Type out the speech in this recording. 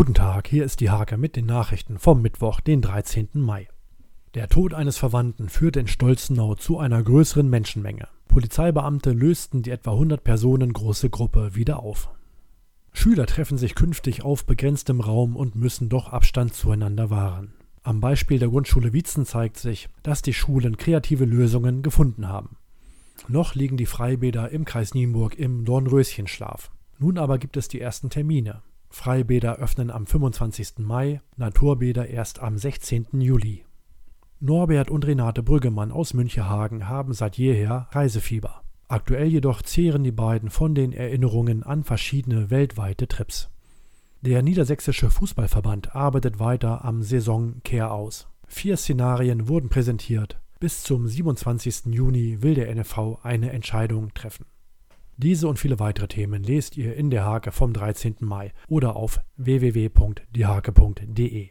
Guten Tag, hier ist die Hake mit den Nachrichten vom Mittwoch, den 13. Mai. Der Tod eines Verwandten führte in Stolzenau zu einer größeren Menschenmenge. Polizeibeamte lösten die etwa 100 Personen große Gruppe wieder auf. Schüler treffen sich künftig auf begrenztem Raum und müssen doch Abstand zueinander wahren. Am Beispiel der Grundschule Wietzen zeigt sich, dass die Schulen kreative Lösungen gefunden haben. Noch liegen die Freibäder im Kreis Nienburg im Dornröschenschlaf. Nun aber gibt es die ersten Termine. Freibäder öffnen am 25. Mai, Naturbäder erst am 16. Juli. Norbert und Renate Brüggemann aus Münchehagen haben seit jeher Reisefieber. Aktuell jedoch zehren die beiden von den Erinnerungen an verschiedene weltweite Trips. Der Niedersächsische Fußballverband arbeitet weiter am Saisonkehr aus. Vier Szenarien wurden präsentiert. Bis zum 27. Juni will der NFV eine Entscheidung treffen. Diese und viele weitere Themen lest ihr in der Hake vom 13. Mai oder auf www.diehake.de.